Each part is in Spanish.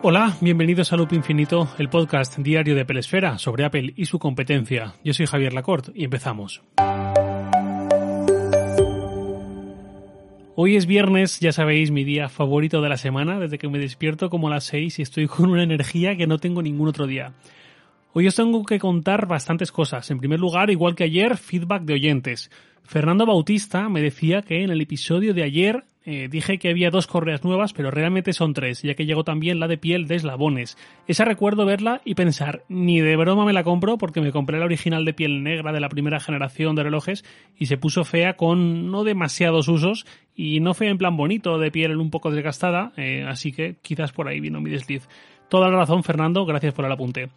Hola, bienvenidos a Loop Infinito, el podcast diario de Pelesfera sobre Apple y su competencia. Yo soy Javier Lacorte y empezamos. Hoy es viernes, ya sabéis, mi día favorito de la semana, desde que me despierto como a las 6 y estoy con una energía que no tengo ningún otro día. Hoy os tengo que contar bastantes cosas. En primer lugar, igual que ayer, feedback de oyentes. Fernando Bautista me decía que en el episodio de ayer eh, dije que había dos correas nuevas, pero realmente son tres, ya que llegó también la de piel de eslabones. Esa recuerdo verla y pensar, ni de broma me la compro porque me compré la original de piel negra de la primera generación de relojes y se puso fea con no demasiados usos y no fea en plan bonito, de piel un poco desgastada, eh, así que quizás por ahí vino mi desliz. Toda la razón, Fernando, gracias por el apunte.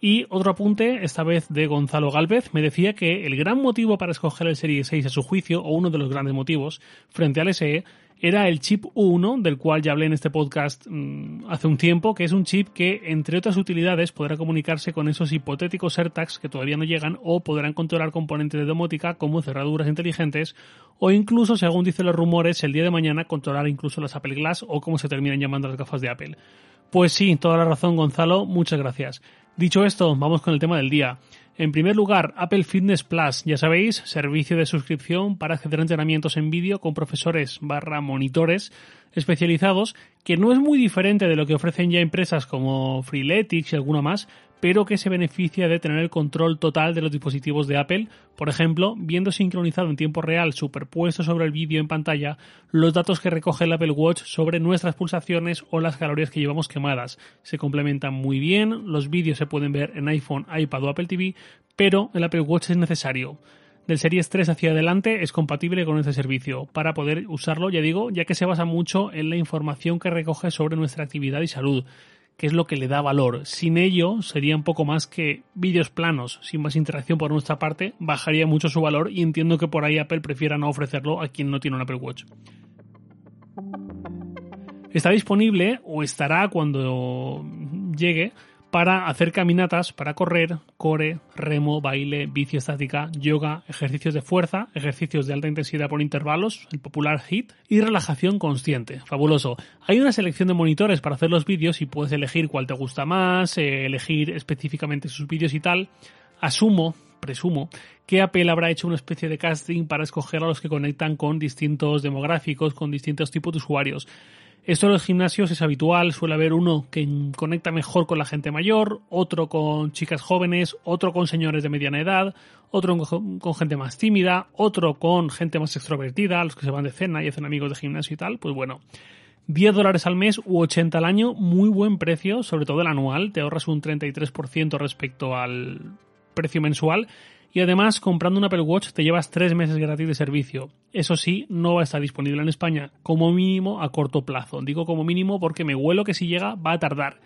Y otro apunte, esta vez de Gonzalo Galvez, me decía que el gran motivo para escoger el Serie 6 a su juicio, o uno de los grandes motivos, frente al SE, era el chip U1, del cual ya hablé en este podcast mm, hace un tiempo, que es un chip que, entre otras utilidades, podrá comunicarse con esos hipotéticos AirTags que todavía no llegan o podrán controlar componentes de domótica como cerraduras inteligentes o incluso, según dicen los rumores, el día de mañana controlar incluso las Apple Glass o como se terminan llamando las gafas de Apple. Pues sí, toda la razón Gonzalo, muchas gracias. Dicho esto, vamos con el tema del día. En primer lugar, Apple Fitness Plus, ya sabéis, servicio de suscripción para acceder entrenamientos en vídeo con profesores barra monitores especializados, que no es muy diferente de lo que ofrecen ya empresas como Freeletics y alguna más, pero que se beneficia de tener el control total de los dispositivos de Apple, por ejemplo, viendo sincronizado en tiempo real, superpuesto sobre el vídeo en pantalla, los datos que recoge el Apple Watch sobre nuestras pulsaciones o las calorías que llevamos quemadas. Se complementan muy bien, los vídeos se pueden ver en iPhone, iPad o Apple TV, pero el Apple Watch es necesario. Del Series 3 hacia adelante es compatible con este servicio para poder usarlo, ya digo, ya que se basa mucho en la información que recoge sobre nuestra actividad y salud que es lo que le da valor. Sin ello, sería un poco más que vídeos planos, sin más interacción por nuestra parte, bajaría mucho su valor y entiendo que por ahí Apple prefiera no ofrecerlo a quien no tiene un Apple Watch. Está disponible o estará cuando llegue para hacer caminatas, para correr, core, remo, baile, bici estática, yoga, ejercicios de fuerza, ejercicios de alta intensidad por intervalos, el popular HIIT, y relajación consciente. Fabuloso. Hay una selección de monitores para hacer los vídeos y puedes elegir cuál te gusta más, eh, elegir específicamente sus vídeos y tal. Asumo, presumo, que Apple habrá hecho una especie de casting para escoger a los que conectan con distintos demográficos, con distintos tipos de usuarios. Esto en los gimnasios es habitual, suele haber uno que conecta mejor con la gente mayor, otro con chicas jóvenes, otro con señores de mediana edad, otro con gente más tímida, otro con gente más extrovertida, los que se van de cena y hacen amigos de gimnasio y tal, pues bueno. 10 dólares al mes u 80 al año, muy buen precio, sobre todo el anual, te ahorras un 33% respecto al precio mensual y además, comprando un Apple Watch te llevas tres meses gratis de servicio. Eso sí, no va a estar disponible en España, como mínimo a corto plazo. Digo como mínimo porque me huelo que si llega va a tardar.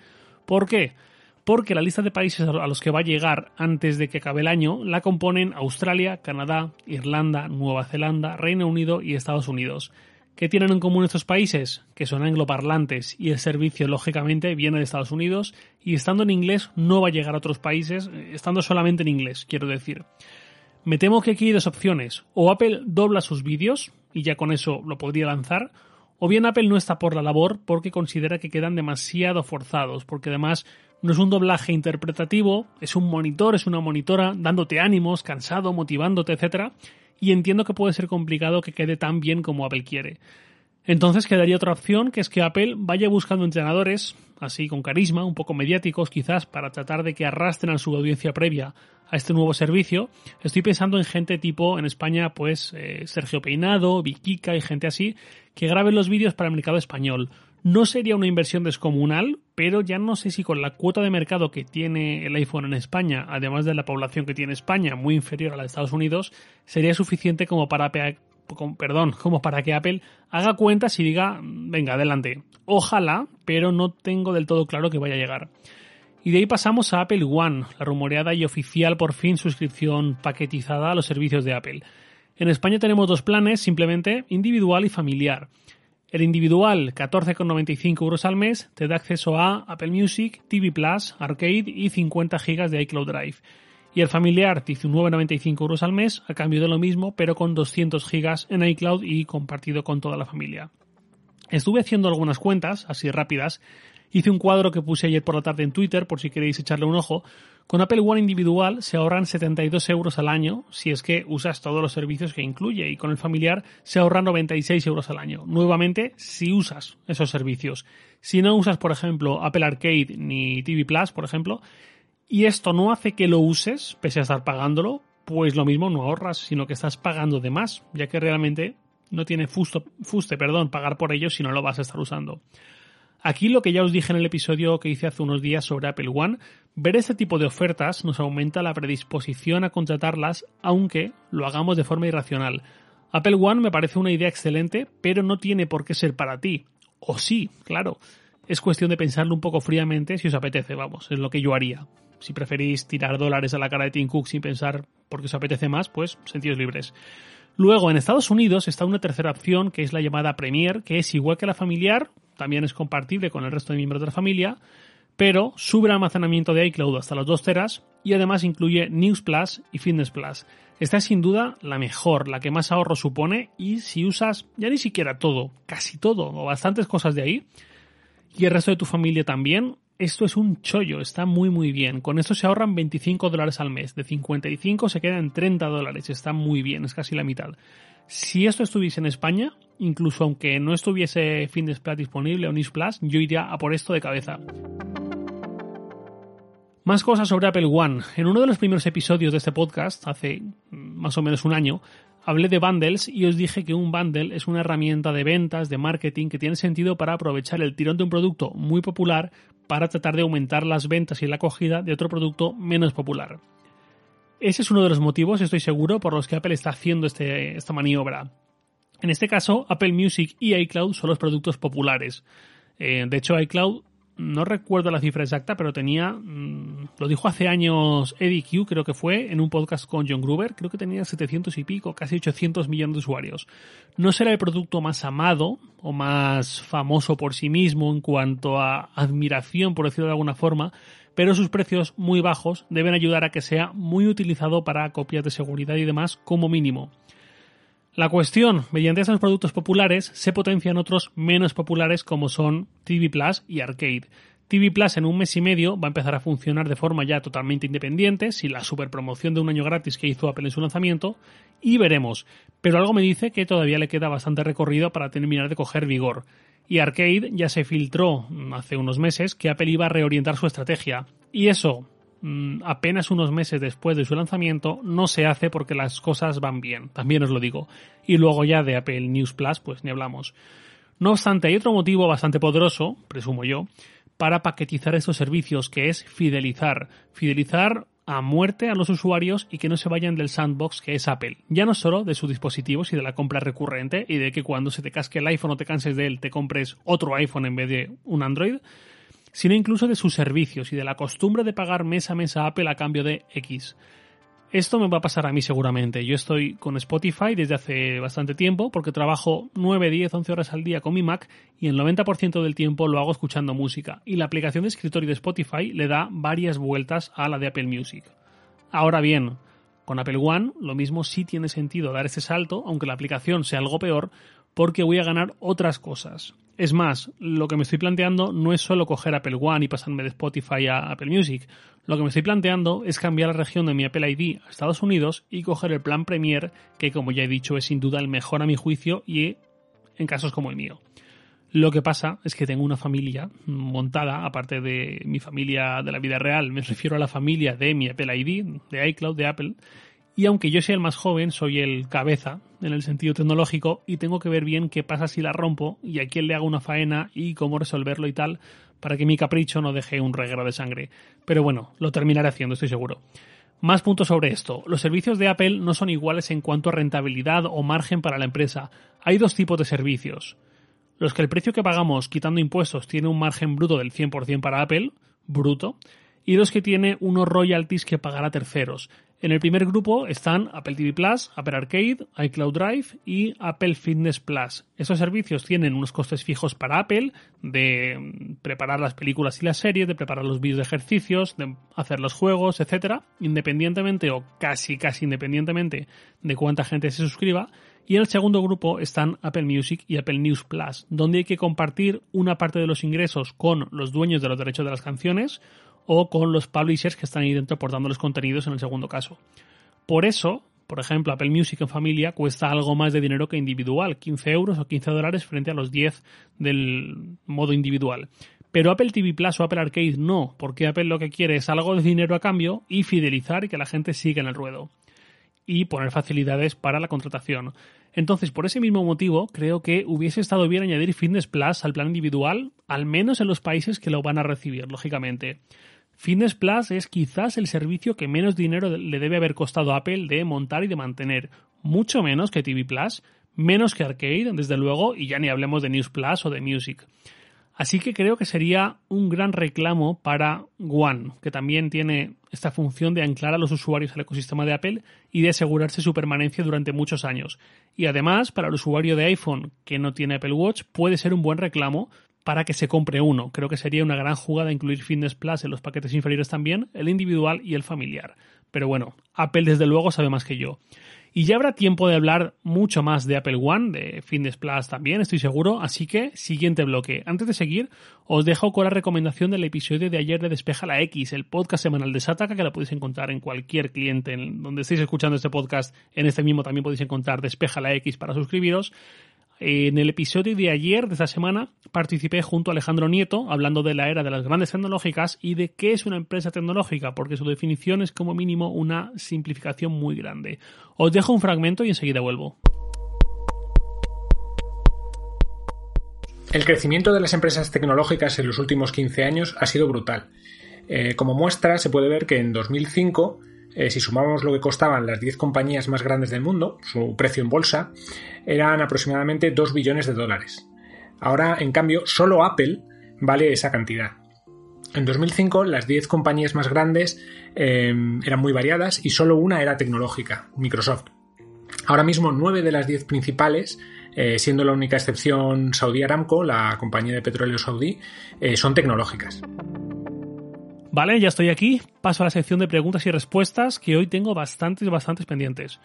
¿Por qué? Porque la lista de países a los que va a llegar antes de que acabe el año la componen Australia, Canadá, Irlanda, Nueva Zelanda, Reino Unido y Estados Unidos. ¿Qué tienen en común estos países? Que son angloparlantes y el servicio lógicamente viene de Estados Unidos y estando en inglés no va a llegar a otros países, eh, estando solamente en inglés, quiero decir. Me temo que aquí hay dos opciones. O Apple dobla sus vídeos y ya con eso lo podría lanzar, o bien Apple no está por la labor porque considera que quedan demasiado forzados, porque además no es un doblaje interpretativo, es un monitor, es una monitora dándote ánimos, cansado, motivándote, etc y entiendo que puede ser complicado que quede tan bien como Apple quiere. Entonces quedaría otra opción, que es que Apple vaya buscando entrenadores, así con carisma, un poco mediáticos quizás, para tratar de que arrastren a su audiencia previa a este nuevo servicio. Estoy pensando en gente tipo, en España, pues eh, Sergio Peinado, Vikika y gente así, que graben los vídeos para el mercado español. No sería una inversión descomunal, pero ya no sé si con la cuota de mercado que tiene el iPhone en España, además de la población que tiene España, muy inferior a la de Estados Unidos, sería suficiente como para, perdón, como para que Apple haga cuentas y diga, venga, adelante. Ojalá, pero no tengo del todo claro que vaya a llegar. Y de ahí pasamos a Apple One, la rumoreada y oficial por fin suscripción paquetizada a los servicios de Apple. En España tenemos dos planes, simplemente individual y familiar. El individual, 14,95 euros al mes, te da acceso a Apple Music, TV Plus, Arcade y 50 GB de iCloud Drive. Y el familiar, 19,95 euros al mes, a cambio de lo mismo, pero con 200 GB en iCloud y compartido con toda la familia. Estuve haciendo algunas cuentas, así rápidas. Hice un cuadro que puse ayer por la tarde en Twitter, por si queréis echarle un ojo. Con Apple One individual se ahorran 72 euros al año si es que usas todos los servicios que incluye y con el familiar se ahorran 96 euros al año. Nuevamente, si usas esos servicios. Si no usas, por ejemplo, Apple Arcade ni TV Plus, por ejemplo, y esto no hace que lo uses, pese a estar pagándolo, pues lo mismo no ahorras, sino que estás pagando de más, ya que realmente no tiene fuste perdón, pagar por ello si no lo vas a estar usando. Aquí lo que ya os dije en el episodio que hice hace unos días sobre Apple One, ver este tipo de ofertas nos aumenta la predisposición a contratarlas, aunque lo hagamos de forma irracional. Apple One me parece una idea excelente, pero no tiene por qué ser para ti. O sí, claro. Es cuestión de pensarlo un poco fríamente si os apetece, vamos, es lo que yo haría. Si preferís tirar dólares a la cara de Tim Cook sin pensar porque os apetece más, pues sentidos libres. Luego, en Estados Unidos está una tercera opción que es la llamada Premier, que es igual que la familiar, también es compartible con el resto de miembros de la familia, pero sube el almacenamiento de iCloud hasta los 2 teras y además incluye News Plus y Fitness Plus. Esta es sin duda la mejor, la que más ahorro supone y si usas ya ni siquiera todo, casi todo o bastantes cosas de ahí y el resto de tu familia también, esto es un chollo, está muy muy bien. Con esto se ahorran 25 dólares al mes, de 55 se quedan 30 dólares, está muy bien, es casi la mitad. Si esto estuviese en España, incluso aunque no estuviese Plus disponible o Nis Plus, yo iría a por esto de cabeza. Más cosas sobre Apple One. En uno de los primeros episodios de este podcast, hace más o menos un año, hablé de bundles y os dije que un bundle es una herramienta de ventas, de marketing, que tiene sentido para aprovechar el tirón de un producto muy popular para tratar de aumentar las ventas y la acogida de otro producto menos popular. Ese es uno de los motivos, estoy seguro, por los que Apple está haciendo este, esta maniobra. En este caso, Apple Music y iCloud son los productos populares. Eh, de hecho, iCloud no recuerdo la cifra exacta, pero tenía, mm, lo dijo hace años Eddie Q, creo que fue, en un podcast con John Gruber, creo que tenía 700 y pico, casi 800 millones de usuarios. No será el producto más amado o más famoso por sí mismo en cuanto a admiración, por decirlo de alguna forma, pero sus precios muy bajos deben ayudar a que sea muy utilizado para copias de seguridad y demás como mínimo. La cuestión, mediante esos productos populares se potencian otros menos populares como son TV Plus y Arcade. TV Plus en un mes y medio va a empezar a funcionar de forma ya totalmente independiente, sin la superpromoción de un año gratis que hizo Apple en su lanzamiento, y veremos. Pero algo me dice que todavía le queda bastante recorrido para terminar de coger vigor. Y Arcade ya se filtró hace unos meses que Apple iba a reorientar su estrategia. Y eso, Mm, apenas unos meses después de su lanzamiento no se hace porque las cosas van bien, también os lo digo. Y luego ya de Apple News Plus, pues ni hablamos. No obstante, hay otro motivo bastante poderoso, presumo yo, para paquetizar estos servicios, que es fidelizar. Fidelizar a muerte a los usuarios y que no se vayan del sandbox que es Apple. Ya no solo de sus dispositivos y de la compra recurrente y de que cuando se te casque el iPhone o te canses de él te compres otro iPhone en vez de un Android, sino incluso de sus servicios y de la costumbre de pagar mes a mes a Apple a cambio de X. Esto me va a pasar a mí seguramente. Yo estoy con Spotify desde hace bastante tiempo porque trabajo 9, 10, 11 horas al día con mi Mac y el 90% del tiempo lo hago escuchando música. Y la aplicación de escritorio de Spotify le da varias vueltas a la de Apple Music. Ahora bien, con Apple One lo mismo sí tiene sentido dar ese salto, aunque la aplicación sea algo peor, porque voy a ganar otras cosas. Es más, lo que me estoy planteando no es solo coger Apple One y pasarme de Spotify a Apple Music. Lo que me estoy planteando es cambiar la región de mi Apple ID a Estados Unidos y coger el plan Premier, que como ya he dicho es sin duda el mejor a mi juicio y en casos como el mío. Lo que pasa es que tengo una familia montada, aparte de mi familia de la vida real, me refiero a la familia de mi Apple ID, de iCloud, de Apple, y aunque yo sea el más joven, soy el cabeza en el sentido tecnológico y tengo que ver bien qué pasa si la rompo y a quién le hago una faena y cómo resolverlo y tal para que mi capricho no deje un reguero de sangre. Pero bueno, lo terminaré haciendo, estoy seguro. Más puntos sobre esto. Los servicios de Apple no son iguales en cuanto a rentabilidad o margen para la empresa. Hay dos tipos de servicios. Los que el precio que pagamos quitando impuestos tiene un margen bruto del 100% para Apple, bruto, y los que tiene unos royalties que pagará terceros. En el primer grupo están Apple TV Plus, Apple Arcade, iCloud Drive y Apple Fitness Plus. Estos servicios tienen unos costes fijos para Apple de preparar las películas y las series, de preparar los vídeos de ejercicios, de hacer los juegos, etcétera, independientemente o casi casi independientemente de cuánta gente se suscriba. Y en el segundo grupo están Apple Music y Apple News Plus, donde hay que compartir una parte de los ingresos con los dueños de los derechos de las canciones o con los publishers que están ahí dentro aportando los contenidos en el segundo caso. Por eso, por ejemplo, Apple Music en familia cuesta algo más de dinero que individual, 15 euros o 15 dólares frente a los 10 del modo individual. Pero Apple TV Plus o Apple Arcade no, porque Apple lo que quiere es algo de dinero a cambio y fidelizar y que la gente siga en el ruedo. Y poner facilidades para la contratación. Entonces, por ese mismo motivo, creo que hubiese estado bien añadir Fitness Plus al plan individual, al menos en los países que lo van a recibir, lógicamente. Fitness Plus es quizás el servicio que menos dinero le debe haber costado a Apple de montar y de mantener, mucho menos que TV Plus, menos que Arcade, desde luego, y ya ni hablemos de News Plus o de Music. Así que creo que sería un gran reclamo para One, que también tiene esta función de anclar a los usuarios al ecosistema de Apple y de asegurarse su permanencia durante muchos años. Y además, para el usuario de iPhone que no tiene Apple Watch, puede ser un buen reclamo para que se compre uno. Creo que sería una gran jugada incluir Fitness Plus en los paquetes inferiores también, el individual y el familiar. Pero bueno, Apple desde luego sabe más que yo. Y ya habrá tiempo de hablar mucho más de Apple One, de Fitness Plus también, estoy seguro. Así que, siguiente bloque. Antes de seguir, os dejo con la recomendación del episodio de ayer de Despeja la X, el podcast semanal de Sataka, que la podéis encontrar en cualquier cliente en donde estéis escuchando este podcast. En este mismo también podéis encontrar Despeja la X para suscribiros. En el episodio de ayer, de esta semana, participé junto a Alejandro Nieto hablando de la era de las grandes tecnológicas y de qué es una empresa tecnológica, porque su definición es como mínimo una simplificación muy grande. Os dejo un fragmento y enseguida vuelvo. El crecimiento de las empresas tecnológicas en los últimos 15 años ha sido brutal. Eh, como muestra, se puede ver que en 2005 eh, si sumamos lo que costaban las 10 compañías más grandes del mundo, su precio en bolsa, eran aproximadamente 2 billones de dólares. Ahora, en cambio, solo Apple vale esa cantidad. En 2005 las 10 compañías más grandes eh, eran muy variadas y solo una era tecnológica, Microsoft. Ahora mismo 9 de las 10 principales, eh, siendo la única excepción Saudi Aramco, la compañía de petróleo saudí, son tecnológicas. Vale, ya estoy aquí. Paso a la sección de preguntas y respuestas que hoy tengo bastantes, bastantes pendientes.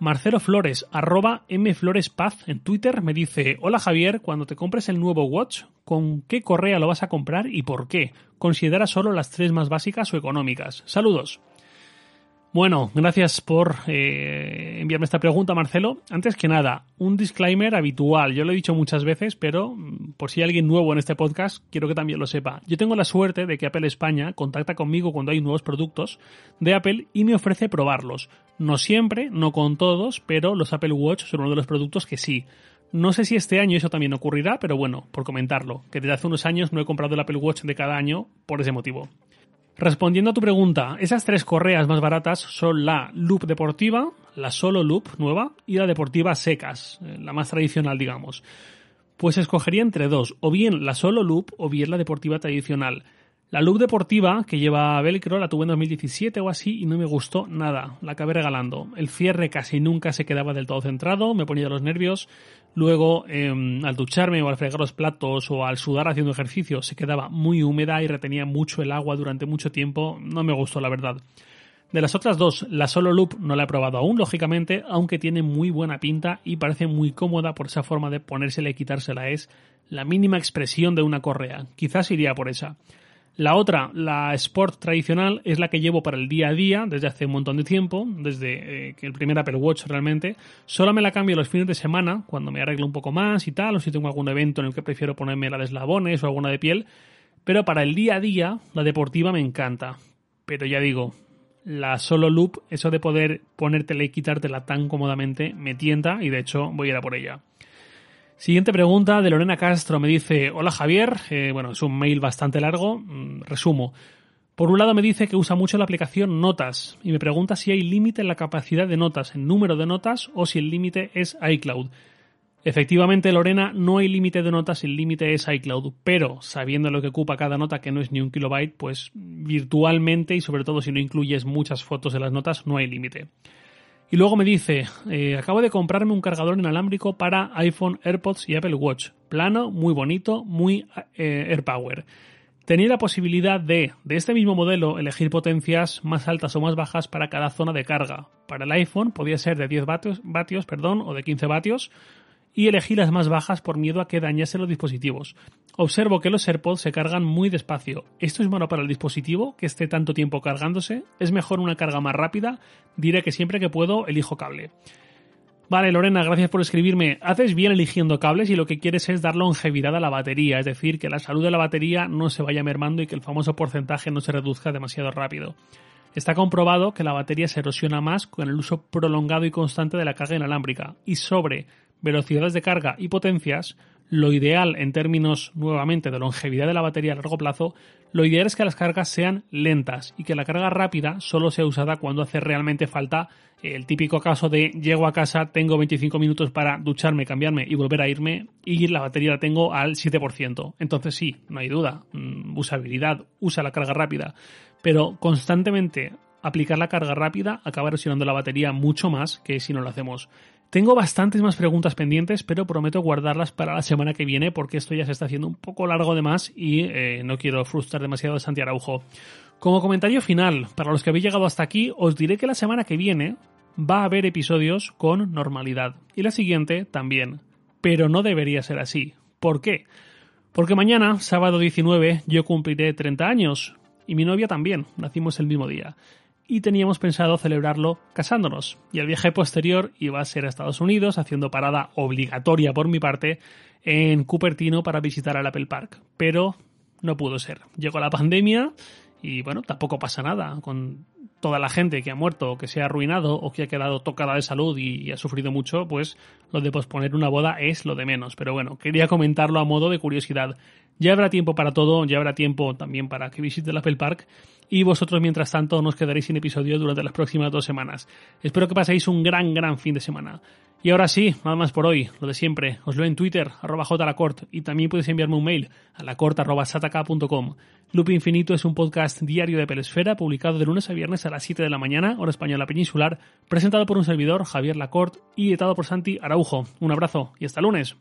Marcelo Flores, arroba mflorespaz en Twitter, me dice, hola Javier, cuando te compres el nuevo Watch, ¿con qué correa lo vas a comprar y por qué? Considera solo las tres más básicas o económicas. Saludos. Bueno, gracias por eh, enviarme esta pregunta, Marcelo. Antes que nada, un disclaimer habitual. Yo lo he dicho muchas veces, pero mm, por si hay alguien nuevo en este podcast, quiero que también lo sepa. Yo tengo la suerte de que Apple España contacta conmigo cuando hay nuevos productos de Apple y me ofrece probarlos. No siempre, no con todos, pero los Apple Watch son uno de los productos que sí. No sé si este año eso también ocurrirá, pero bueno, por comentarlo, que desde hace unos años no he comprado el Apple Watch de cada año por ese motivo. Respondiendo a tu pregunta, esas tres correas más baratas son la Loop deportiva, la Solo Loop nueva y la deportiva secas, eh, la más tradicional, digamos. Pues escogería entre dos, o bien la Solo Loop o bien la deportiva tradicional. La loop deportiva que lleva Velcro la tuve en 2017 o así y no me gustó nada. La acabé regalando. El cierre casi nunca se quedaba del todo centrado, me ponía los nervios. Luego, em, al ducharme o al fregar los platos o al sudar haciendo ejercicio, se quedaba muy húmeda y retenía mucho el agua durante mucho tiempo. No me gustó, la verdad. De las otras dos, la Solo Loop no la he probado aún, lógicamente, aunque tiene muy buena pinta y parece muy cómoda por esa forma de ponérsela y quitársela. Es la mínima expresión de una correa. Quizás iría por esa. La otra, la Sport tradicional, es la que llevo para el día a día desde hace un montón de tiempo, desde eh, que el primer Apple Watch realmente. Solo me la cambio los fines de semana, cuando me arreglo un poco más y tal, o si tengo algún evento en el que prefiero ponerme la de eslabones o alguna de piel. Pero para el día a día, la deportiva me encanta. Pero ya digo, la solo loop, eso de poder ponértela y quitártela tan cómodamente, me tienta y de hecho voy a ir a por ella. Siguiente pregunta de Lorena Castro. Me dice, hola Javier. Eh, bueno, es un mail bastante largo. Mm, resumo. Por un lado me dice que usa mucho la aplicación Notas y me pregunta si hay límite en la capacidad de notas, en número de notas o si el límite es iCloud. Efectivamente, Lorena, no hay límite de notas, el límite es iCloud, pero sabiendo lo que ocupa cada nota, que no es ni un kilobyte, pues virtualmente y sobre todo si no incluyes muchas fotos de las notas, no hay límite. Y luego me dice, eh, acabo de comprarme un cargador inalámbrico para iPhone, AirPods y Apple Watch. Plano, muy bonito, muy eh, AirPower. tenía la posibilidad de, de este mismo modelo, elegir potencias más altas o más bajas para cada zona de carga. Para el iPhone podía ser de 10 vatios, vatios perdón, o de 15 vatios, y elegí las más bajas por miedo a que dañase los dispositivos. Observo que los AirPods se cargan muy despacio. ¿Esto es malo para el dispositivo que esté tanto tiempo cargándose? ¿Es mejor una carga más rápida? Diré que siempre que puedo elijo cable. Vale, Lorena, gracias por escribirme. Haces bien eligiendo cables y lo que quieres es dar longevidad a la batería, es decir, que la salud de la batería no se vaya mermando y que el famoso porcentaje no se reduzca demasiado rápido. Está comprobado que la batería se erosiona más con el uso prolongado y constante de la carga inalámbrica y sobre velocidades de carga y potencias, lo ideal en términos nuevamente de longevidad de la batería a largo plazo, lo ideal es que las cargas sean lentas y que la carga rápida solo sea usada cuando hace realmente falta el típico caso de llego a casa, tengo 25 minutos para ducharme, cambiarme y volver a irme y la batería la tengo al 7%. Entonces sí, no hay duda, mm, usabilidad, usa la carga rápida, pero constantemente aplicar la carga rápida acaba erosionando la batería mucho más que si no lo hacemos. Tengo bastantes más preguntas pendientes, pero prometo guardarlas para la semana que viene porque esto ya se está haciendo un poco largo de más y eh, no quiero frustrar demasiado a Santi Araujo. Como comentario final, para los que habéis llegado hasta aquí, os diré que la semana que viene va a haber episodios con normalidad y la siguiente también. Pero no debería ser así. ¿Por qué? Porque mañana, sábado 19, yo cumpliré 30 años y mi novia también, nacimos el mismo día y teníamos pensado celebrarlo casándonos. Y el viaje posterior iba a ser a Estados Unidos, haciendo parada obligatoria por mi parte en Cupertino para visitar al Apple Park. Pero no pudo ser. Llegó la pandemia y bueno, tampoco pasa nada con toda la gente que ha muerto o que se ha arruinado o que ha quedado tocada de salud y, ha sufrido mucho, pues lo de posponer una boda es lo de menos. Pero bueno, quería comentarlo a modo de curiosidad. Ya habrá tiempo para todo, ya habrá tiempo también para que visite el Apple Park y vosotros mientras tanto nos quedaréis sin episodio durante las próximas dos semanas. Espero que paséis un gran, gran fin de semana. Y ahora sí, nada más por hoy, lo de siempre. Os leo en Twitter, arroba jlacort, y también podéis enviarme un mail a lacort.sataka.com. Loop Infinito es un podcast diario de Pelesfera, publicado de lunes a viernes a las 7 de la mañana, hora española peninsular, presentado por un servidor, Javier Lacort, y editado por Santi Araujo. Un abrazo y hasta lunes.